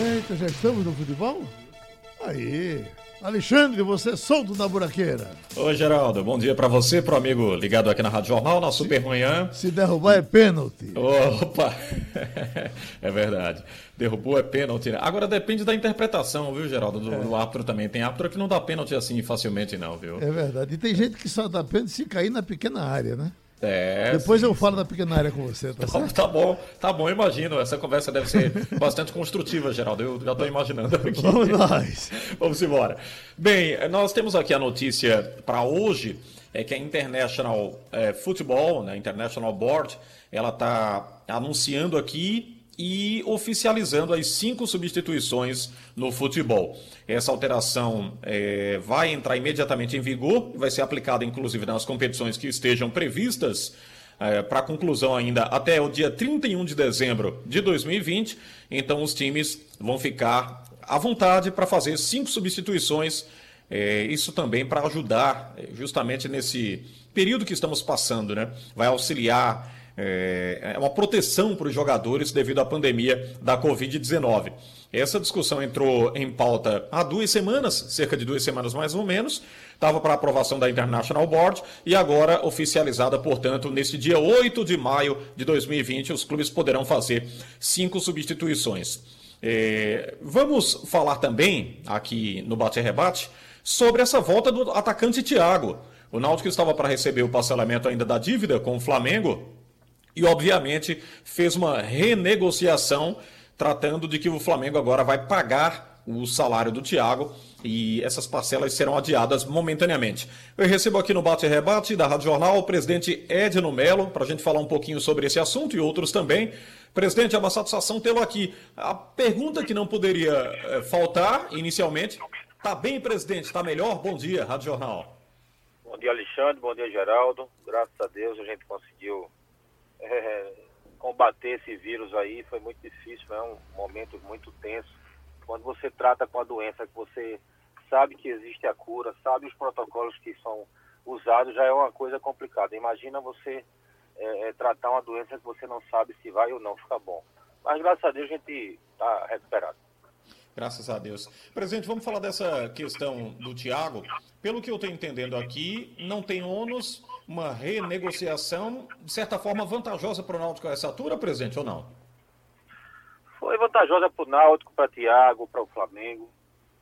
Eita, já estamos no futebol? Aí. Alexandre, você é solto na buraqueira. Oi, Geraldo. Bom dia para você, pro amigo ligado aqui na Rádio Jornal, na Supermanhã. Se derrubar é pênalti. Opa! é verdade. Derrubou é pênalti. Né? Agora depende da interpretação, viu, Geraldo? Do, é. do árbitro também. Tem árbitro que não dá pênalti assim facilmente, não, viu? É verdade. E tem gente que só dá pênalti se cair na pequena área, né? É, Depois sim, eu falo sim. da pequena área com você, tá, tá, tá bom, tá bom, imagino. Essa conversa deve ser bastante construtiva, Geraldo. Eu já estou imaginando aqui. Vamos nós. Vamos embora. Bem, nós temos aqui a notícia para hoje, é que a International é, Football, né, International Board, ela está anunciando aqui e oficializando as cinco substituições no futebol. Essa alteração é, vai entrar imediatamente em vigor vai ser aplicada, inclusive, nas competições que estejam previstas é, para conclusão ainda até o dia 31 de dezembro de 2020. Então, os times vão ficar à vontade para fazer cinco substituições. É, isso também para ajudar é, justamente nesse período que estamos passando, né? Vai auxiliar é, é uma proteção para os jogadores devido à pandemia da Covid-19. Essa discussão entrou em pauta há duas semanas, cerca de duas semanas mais ou menos, estava para aprovação da International Board e agora oficializada, portanto, neste dia 8 de maio de 2020, os clubes poderão fazer cinco substituições. É, vamos falar também, aqui no Bate-Rebate, sobre essa volta do atacante Thiago. O Náutico estava para receber o parcelamento ainda da dívida com o Flamengo, e, obviamente, fez uma renegociação tratando de que o Flamengo agora vai pagar o salário do Thiago e essas parcelas serão adiadas momentaneamente. Eu recebo aqui no Bate Rebate da Rádio Jornal o presidente Edno Melo para a gente falar um pouquinho sobre esse assunto e outros também. Presidente, é uma satisfação tê-lo aqui. A pergunta que não poderia é, faltar inicialmente: está bem, presidente? Está melhor? Bom dia, Rádio Jornal. Bom dia, Alexandre. Bom dia, Geraldo. Graças a Deus a gente conseguiu é, combater esse vírus aí foi muito difícil, foi um momento muito tenso. Quando você trata com a doença que você sabe que existe a cura, sabe os protocolos que são usados, já é uma coisa complicada. Imagina você é, é, tratar uma doença que você não sabe se vai ou não ficar bom. Mas graças a Deus a gente está recuperado. Graças a Deus. Presidente, vamos falar dessa questão do Tiago. Pelo que eu estou entendendo aqui, não tem ônus uma renegociação, de certa forma, vantajosa para o Náutico a essa altura, presidente, ou não? Foi vantajosa para o Náutico, para o Thiago, para o Flamengo.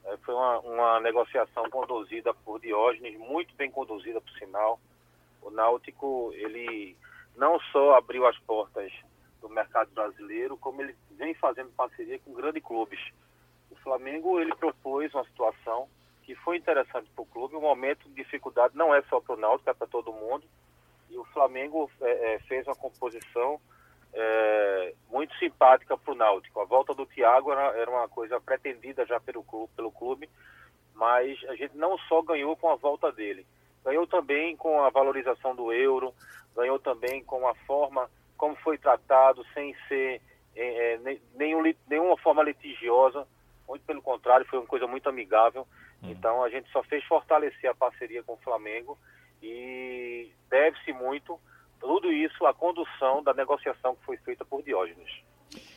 É, foi uma, uma, negociação conduzida por Diógenes, muito bem conduzida, por sinal. O Náutico, ele não só abriu as portas do mercado brasileiro, como ele vem fazendo parceria com grandes clubes. O Flamengo, ele propôs uma situação que foi interessante para o clube. O momento de dificuldade não é só para o Náutico, é para todo mundo. E o Flamengo é, é, fez uma composição é, muito simpática para o Náutico. A volta do Thiago era, era, uma coisa pretendida já pelo clube, pelo clube, mas a gente não só ganhou com a volta dele, ganhou também com a valorização do euro, ganhou também com a forma como foi tratado, sem ser é, é nenhum, nenhuma forma litigiosa. Muito pelo contrário, foi uma coisa muito amigável. Uhum. Então a gente só fez fortalecer a parceria com o Flamengo e deve-se muito tudo isso à condução da negociação que foi feita por Diógenes.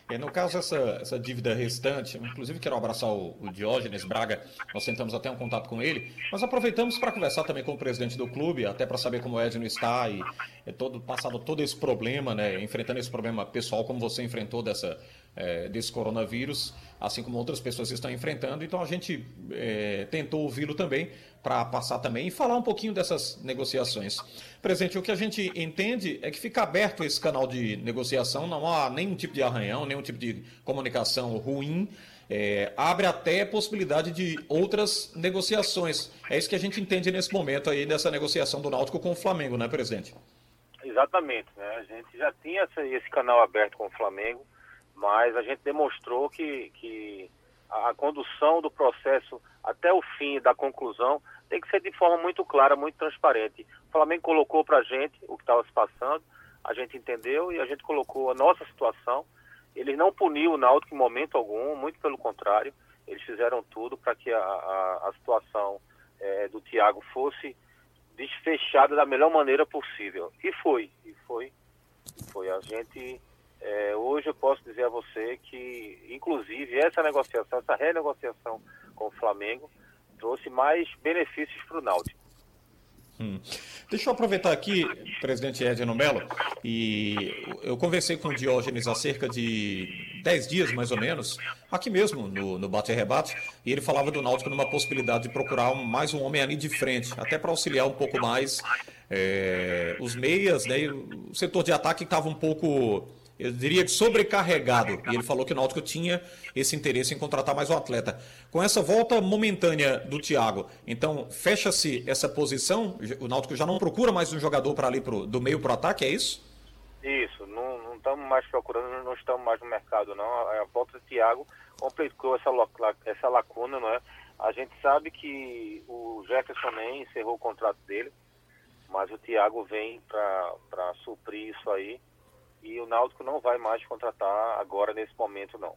É, no caso, essa, essa dívida restante, inclusive quero abraçar o, o, Diógenes Braga, nós tentamos até um contato com ele, mas aproveitamos para conversar também com o presidente do clube, até para saber como o Edno está e é todo, passado todo esse problema, né, enfrentando esse problema pessoal como você enfrentou dessa, é, desse coronavírus, assim como outras pessoas estão enfrentando. Então a gente é, tentou ouvi-lo também para passar também e falar um pouquinho dessas negociações. Presidente, o que a gente entende é que fica aberto esse canal de negociação, não há nenhum tipo de arranhão, nenhum tipo de comunicação ruim. É, abre até a possibilidade de outras negociações. É isso que a gente entende nesse momento aí dessa negociação do Náutico com o Flamengo, né, presidente? Exatamente. Né? A gente já tinha esse canal aberto com o Flamengo mas a gente demonstrou que, que a condução do processo até o fim da conclusão tem que ser de forma muito clara, muito transparente. O Flamengo colocou para a gente o que estava se passando, a gente entendeu e a gente colocou a nossa situação. Eles não puniu o Náutico em momento algum, muito pelo contrário, eles fizeram tudo para que a, a, a situação é, do Thiago fosse desfechada da melhor maneira possível. E foi, e foi. Foi. A gente É, hoje eu posso dizer a você que, inclusive, essa negociação, essa renegociação com o Flamengo trouxe mais benefícios para o Náutico. Hum. Deixa eu aproveitar aqui, presidente Edno Mello, e eu conversei com o Diógenes há cerca de 10 dias, mais ou menos, aqui mesmo, no, no Bate e Rebate, e ele falava do Náutico numa possibilidade de procurar um, mais um homem ali de frente, até para auxiliar um pouco mais é, os meias, né, o setor de ataque estava um pouco eu diria que sobrecarregado. E ele falou que o Náutico tinha esse interesse em contratar mais um atleta. Com essa volta momentânea do Thiago, então fecha-se essa posição? O Náutico já não procura mais um jogador para ali pro, do meio para o ataque, é isso? Isso, não estamos mais procurando, não estamos mais no mercado, não. A, a volta do Thiago completou essa, essa lacuna, não é? A gente sabe que o Jefferson nem encerrou o contrato dele, mas o Thiago vem para suprir isso aí e o Náutico não vai mais contratar agora nesse momento não.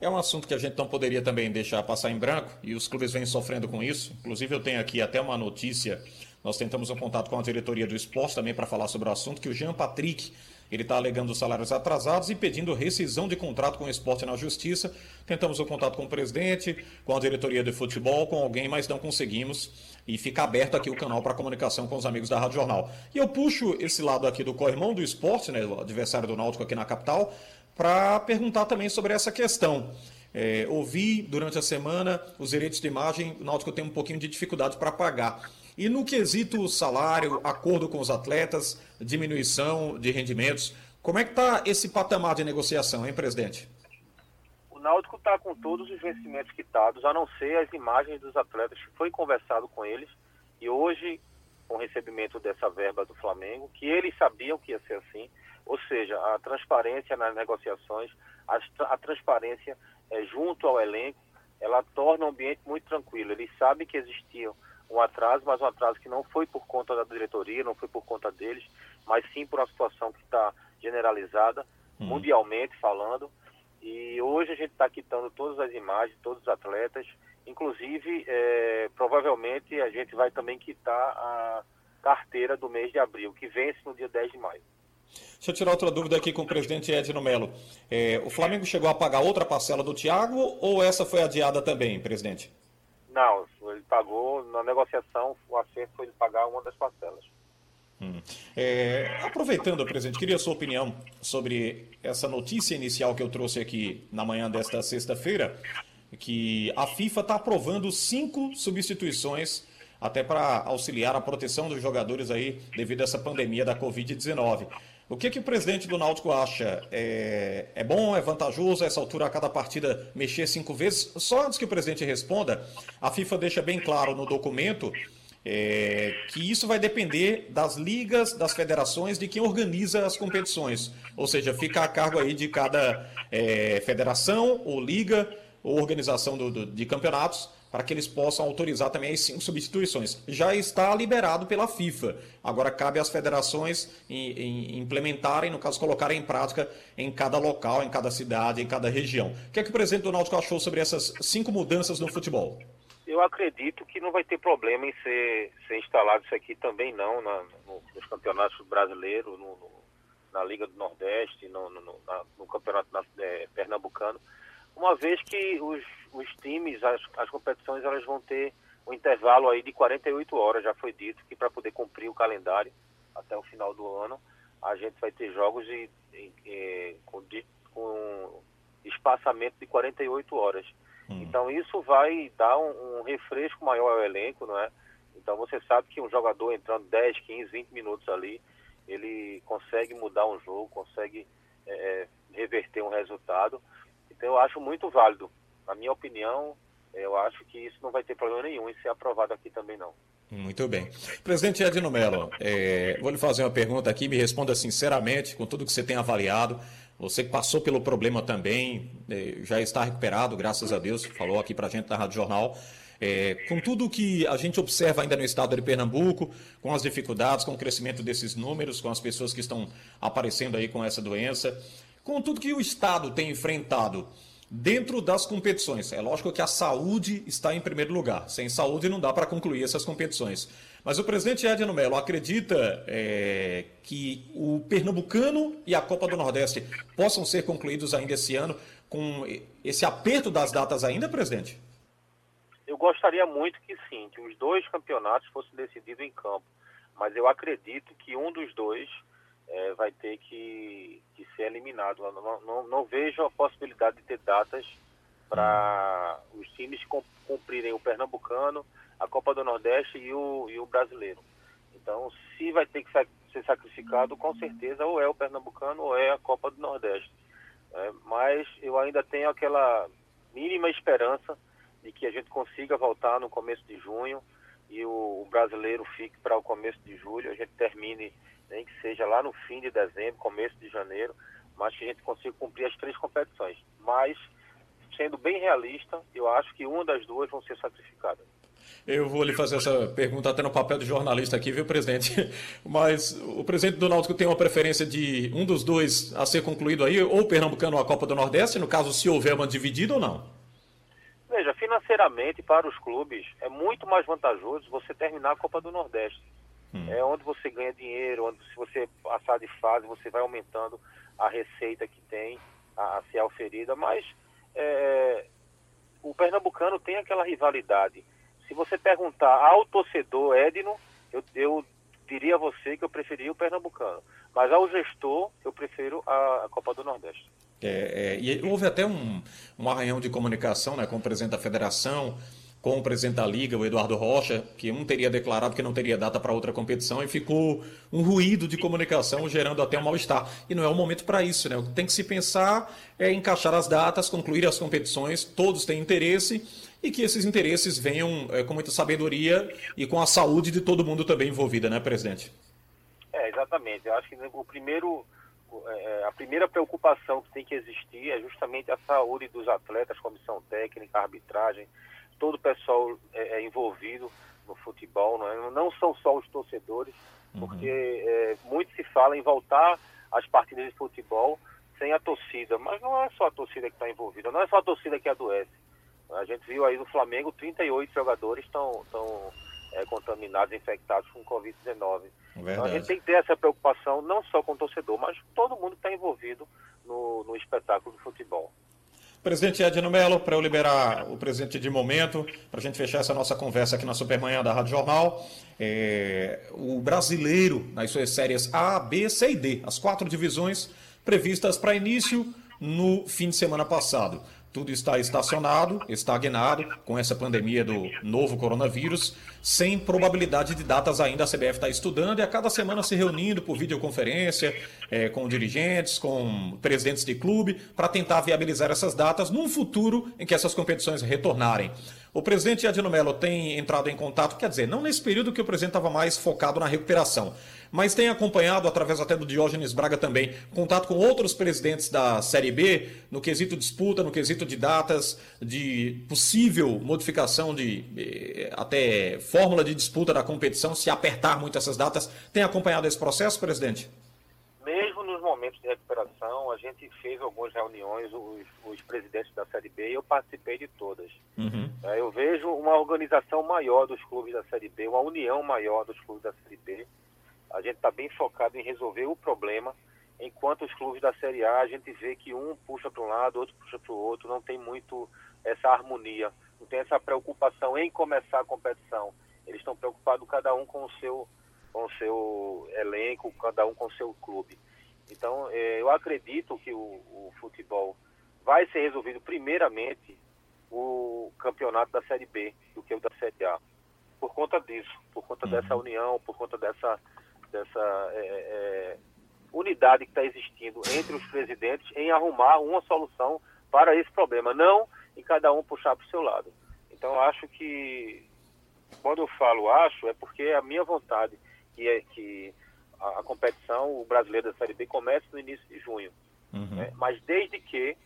É um assunto que a gente não poderia também deixar passar em branco e os clubes vêm sofrendo com isso. Inclusive eu tenho aqui até uma notícia, nós tentamos um contato com a diretoria do esporte também para falar sobre o assunto, que o Jean Patrick ele está alegando salários atrasados e pedindo rescisão de contrato com o esporte na justiça. Tentamos o contato com o presidente, com a diretoria de futebol, com alguém, mas não conseguimos. E fica aberto aqui o canal para comunicação com os amigos da Rádio Jornal. E eu puxo esse lado aqui do corrimão do esporte, né, adversário do Náutico aqui na capital, para perguntar também sobre essa questão. É, ouvi durante a semana os direitos de imagem, o Náutico tem um pouquinho de dificuldade para pagar. E no quesito salário, acordo com os atletas, diminuição de rendimentos, como é que está esse patamar de negociação, hein, presidente? O Náutico está com todos os vencimentos quitados, a não ser as imagens dos atletas foi conversado com eles e hoje, com o recebimento dessa verba do Flamengo, que eles sabiam que ia ser assim, ou seja, a transparência nas negociações, a, a transparência é, junto ao elenco, ela torna o ambiente muito tranquilo. Eles sabem que existiam um atraso, mas um atraso que não foi por conta da diretoria, não foi por conta deles, mas sim por uma situação que está generalizada, hum. mundialmente falando. E hoje a gente está quitando todas as imagens, todos os atletas, inclusive é, provavelmente a gente vai também quitar a carteira do mês de abril, que vence no dia 10 de maio. Deixa eu tirar outra dúvida aqui com o presidente Edno Melo. É, o Flamengo chegou a pagar outra parcela do Thiago ou essa foi adiada também, presidente? Não, ele pagou, na negociação, o acerto foi de pagar uma das parcelas. Hum. É, aproveitando, presidente, queria a sua opinião sobre essa notícia inicial que eu trouxe aqui na manhã desta sexta-feira, que a FIFA está aprovando cinco substituições até para auxiliar a proteção dos jogadores aí devido a essa pandemia da Covid-19. O que, que o presidente do Náutico acha? É, é bom, é vantajoso essa altura a cada partida mexer cinco vezes? Só antes que o presidente responda, a FIFA deixa bem claro no documento é, que isso vai depender das ligas, das federações, de quem organiza as competições. Ou seja, fica a cargo aí de cada é, federação ou liga ou organização do, do, de campeonatos para que eles possam autorizar também as cinco substituições. Já está liberado pela FIFA. Agora cabe às federações em, em implementarem, no caso, colocarem em prática em cada local, em cada cidade, em cada região. O que é que o presidente do Náutico achou sobre essas cinco mudanças no futebol? Eu acredito que não vai ter problema em ser, ser instalado isso aqui também não, na, no, nos campeonatos brasileiros, no, no, na Liga do Nordeste, no, na, no campeonato é, pernambucano, uma vez que os os times, as, as competições, elas vão ter um intervalo aí de 48 horas, já foi dito que para poder cumprir o calendário até o final do ano, a gente vai ter jogos de, de, de, com, de com espaçamento de 48 horas. Hum. Então isso vai dar um, um, refresco maior ao elenco, não é? Então você sabe que um jogador entrando 10, 15, 20 minutos ali, ele consegue mudar um jogo, consegue é, reverter um resultado. Então eu acho muito válido na minha opinião, eu acho que isso não vai ter problema nenhum em ser aprovado aqui também não. Muito bem. Presidente Edno Mello, é, vou lhe fazer uma pergunta aqui, me responda sinceramente, com tudo que você tem avaliado. Você que passou pelo problema também, é, já está recuperado, graças a Deus, falou aqui para a gente na Rádio Jornal. É, com tudo que a gente observa ainda no estado de Pernambuco, com as dificuldades, com o crescimento desses números, com as pessoas que estão aparecendo aí com essa doença, com tudo que o estado tem enfrentado, dentro das competições. É lógico que a saúde está em primeiro lugar. Sem saúde não dá para concluir essas competições. Mas o presidente Edno Melo acredita é, que o Pernambucano e a Copa do Nordeste possam ser concluídos ainda esse ano com esse aperto das datas ainda, presidente? Eu gostaria muito que sim, que os dois campeonatos fossem decididos em campo. Mas eu acredito que um dos dois é, vai ter que, que ser eliminado. Não, não, não, vejo a possibilidade de ter datas para os times cumprirem o Pernambucano, a Copa do Nordeste e o, e o Brasileiro. Então, se vai ter que ser sacrificado, com certeza ou é o Pernambucano ou é a Copa do Nordeste. É, mas eu ainda tenho aquela mínima esperança de que a gente consiga voltar no começo de junho e o, o brasileiro fique para o começo de julho, a gente termine nem que seja lá no fim de dezembro, começo de janeiro, mas que a gente consiga cumprir as três competições. Mas, sendo bem realista, eu acho que uma das duas vão ser sacrificadas. Eu vou lhe fazer essa pergunta até no papel de jornalista aqui, viu, presidente? Mas o presidente do Náutico tem uma preferência de um dos dois a ser concluído aí, ou o Pernambucano ou a Copa do Nordeste, no caso, se houver uma dividida ou não? Veja, financeiramente para os clubes é muito mais vantajoso você terminar a Copa do Nordeste. Hum. É onde você ganha dinheiro, onde se você passar de fase, você vai aumentando a receita que tem a, a ser oferida. Mas é, o pernambucano tem aquela rivalidade. Se você perguntar ao torcedor Edno, eu, eu diria a você que eu preferia o pernambucano. Mas ao gestor, eu prefiro a, a Copa do Nordeste. É, é, e houve até um, um arranhão de comunicação né, com o presidente da federação, com o presidente da Liga, o Eduardo Rocha, que um teria declarado que não teria data para outra competição e ficou um ruído de comunicação gerando até um mal-estar. E não é o momento para isso, né? O que tem que se pensar é encaixar as datas, concluir as competições, todos têm interesse e que esses interesses venham é, com muita sabedoria e com a saúde de todo mundo também envolvida, né, presidente? É, exatamente. Eu acho que o primeiro é, a primeira preocupação que tem que existir é justamente a saúde dos atletas, comissão técnica, arbitragem, todo o pessoal é, é envolvido no futebol, não, é? não são só os torcedores, uhum. porque é, muito se fala em voltar às partidas de futebol sem a torcida, mas não é só a torcida que está envolvida, não é só a torcida que adoece. A gente viu aí no Flamengo 38 jogadores estão é, contaminados, infectados com Covid-19. Então a gente tem que ter essa preocupação não só com o torcedor, mas com todo mundo que está envolvido no, no espetáculo do futebol. Presidente Edno Mello, para eu liberar o presidente de momento, para a gente fechar essa nossa conversa aqui na Supermanhã da Rádio Jornal, é, o brasileiro, nas suas séries A, B, C e D, as quatro divisões previstas para início no fim de semana passado. Tudo está estacionado, estagnado com essa pandemia do novo coronavírus, sem probabilidade de datas ainda. A CBF está estudando e a cada semana se reunindo por videoconferência é, com dirigentes, com presidentes de clube, para tentar viabilizar essas datas num futuro em que essas competições retornarem. O presidente Adino Mello tem entrado em contato, quer dizer, não nesse período que o presidente estava mais focado na recuperação, mas tem acompanhado, através até do Diógenes Braga também, contato com outros presidentes da Série B, no quesito disputa, no quesito de datas, de possível modificação de eh, até fórmula de disputa da competição, se apertar muito essas datas. Tem acompanhado esse processo, presidente? Recuperação, a gente fez algumas reuniões, os, os presidentes da Série B, e eu participei de todas. Uhum. É, eu vejo uma organização maior dos clubes da Série B, uma união maior dos clubes da Série B a gente está bem focado em resolver o problema, enquanto os clubes da Série A, a gente vê que um puxa para um lado, outro puxa para o outro, não tem muito essa harmonia, não tem essa preocupação em começar a competição. Eles estão preocupados cada um com o seu, com o seu elenco, cada um com o seu clube. Então, eh, eu acredito que o, o futebol vai ser resolvido primeiramente o campeonato da Série B do que o da Série A. Por conta disso, por conta uhum. dessa união, por conta dessa dessa é, é, unidade que está existindo entre os presidentes em arrumar uma solução para esse problema, não em cada um puxar para o seu lado. Então, acho que, quando eu falo acho, é porque é a minha vontade que é que a, a competição, o brasileiro da Série B, comece no início de junho. Uhum. Né? Mas desde que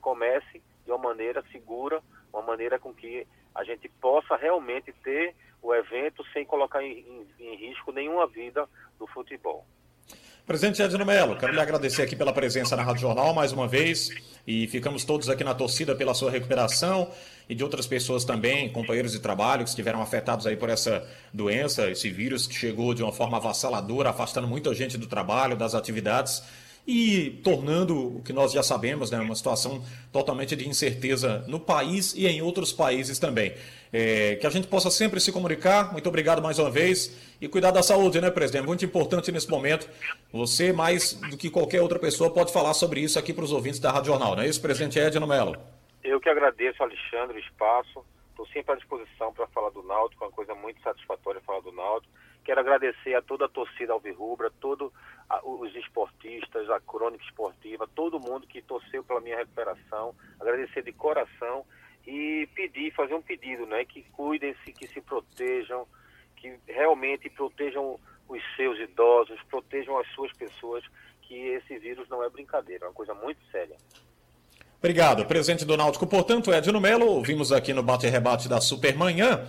comece de uma maneira segura, uma maneira com que a gente possa realmente ter o evento sem colocar em, em, em risco nenhuma vida do futebol. Presidente Edno Melo, quero lhe agradecer aqui pela presença na Rádio Jornal mais uma vez e ficamos todos aqui na torcida pela sua recuperação e de outras pessoas também, companheiros de trabalho que estiveram afetados aí por essa doença, esse vírus que chegou de uma forma avassaladora, afastando muita gente do trabalho, das atividades e tornando o que nós já sabemos, né, uma situação totalmente de incerteza no país e em outros países também. É, que a gente possa sempre se comunicar. Muito obrigado mais uma vez. E cuidar da saúde, né, presidente? Muito importante nesse momento. Você, mais do que qualquer outra pessoa, pode falar sobre isso aqui para os ouvintes da Rádio Jornal, não é isso, presidente Edno Melo? Eu que agradeço, Alexandre, o espaço. Estou sempre à disposição para falar do Náutico, é uma coisa muito satisfatória falar do Náutico. Quero agradecer a toda a torcida alvirrubra, todos os esportistas, a crônica esportiva, todo mundo que torceu pela minha recuperação. Agradecer de coração e pedir, fazer um pedido, né? Que cuidem-se, que se protejam, que realmente protejam os seus idosos, protejam as suas pessoas, que esse vírus não é brincadeira, é uma coisa muito séria. Obrigado. Presidente do Náutico, portanto, Edno Melo, ouvimos aqui no bate-rebate da Supermanhã.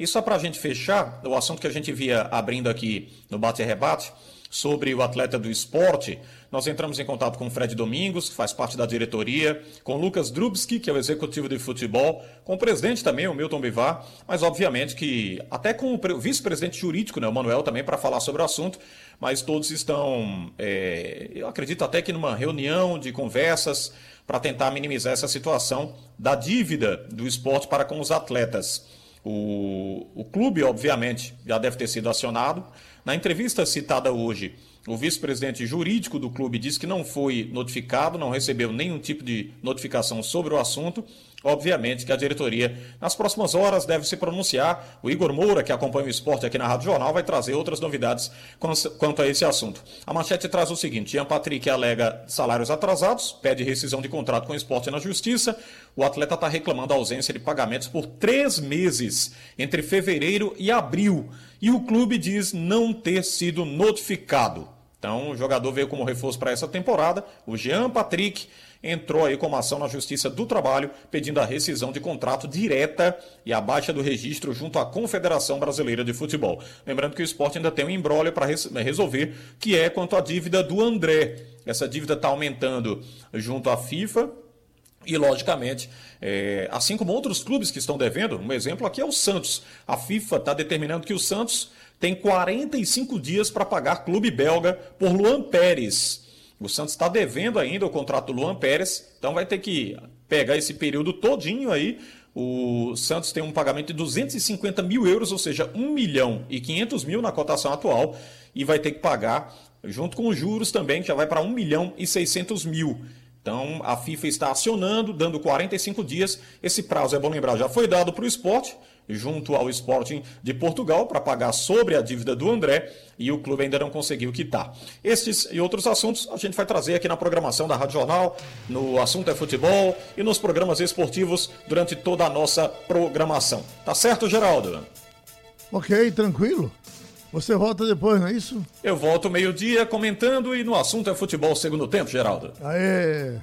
E só para a gente fechar, o assunto que a gente via abrindo aqui no bate-rebate, sobre o atleta do esporte, nós entramos em contato com o Fred Domingos, que faz parte da diretoria, com o Lucas Drubski, que é o executivo de futebol, com o presidente também, o Milton Bivar, mas obviamente que até com o vice-presidente jurídico, né, o Manuel, também para falar sobre o assunto, mas todos estão, é, eu acredito até que numa reunião de conversas para tentar minimizar essa situação da dívida do esporte para com os atletas. O, o clube, obviamente, já deve ter sido acionado. Na entrevista citada hoje, o vice-presidente jurídico do clube disse que não foi notificado, não recebeu nenhum tipo de notificação sobre o assunto. Obviamente que a diretoria, nas próximas horas, deve se pronunciar. O Igor Moura, que acompanha o esporte aqui na Rádio Jornal, vai trazer outras novidades quanto a esse assunto. A manchete traz o seguinte: Ian Patrick alega salários atrasados, pede rescisão de contrato com o esporte na justiça. O atleta está reclamando a ausência de pagamentos por três meses, entre fevereiro e abril. E o clube diz não ter sido notificado. Então, o jogador veio como reforço para essa temporada. O Jean Patrick entrou aí com ação na Justiça do Trabalho pedindo a rescisão de contrato direta e a baixa do registro junto à Confederação Brasileira de Futebol. Lembrando que o esporte ainda tem um embrólio para resolver, que é quanto à dívida do André. Essa dívida está aumentando junto à FIFA, e, logicamente, é, assim como outros clubes que estão devendo, um exemplo aqui é o Santos. A FIFA está determinando que o Santos tem 45 dias para pagar clube belga por Luan Pérez. O Santos está devendo ainda o contrato do Luan Pérez, então vai ter que pegar esse período todinho aí. O Santos tem um pagamento de 250 mil euros, ou seja, 1 milhão e 500 mil na cotação atual, e vai ter que pagar junto com os juros também, que já vai para 1 milhão e 600 mil. Então a FIFA está acionando, dando 45 dias. Esse prazo, é bom lembrar, já foi dado para o esporte, junto ao Sporting de Portugal, para pagar sobre a dívida do André, e o clube ainda não conseguiu quitar. Estes e outros assuntos a gente vai trazer aqui na programação da Rádio Jornal, no Assunto é Futebol e nos programas esportivos durante toda a nossa programação. Tá certo, Geraldo? Ok, tranquilo. Você volta depois, não é isso? Eu volto meio-dia comentando e no assunto é futebol segundo tempo, Geraldo. Aê!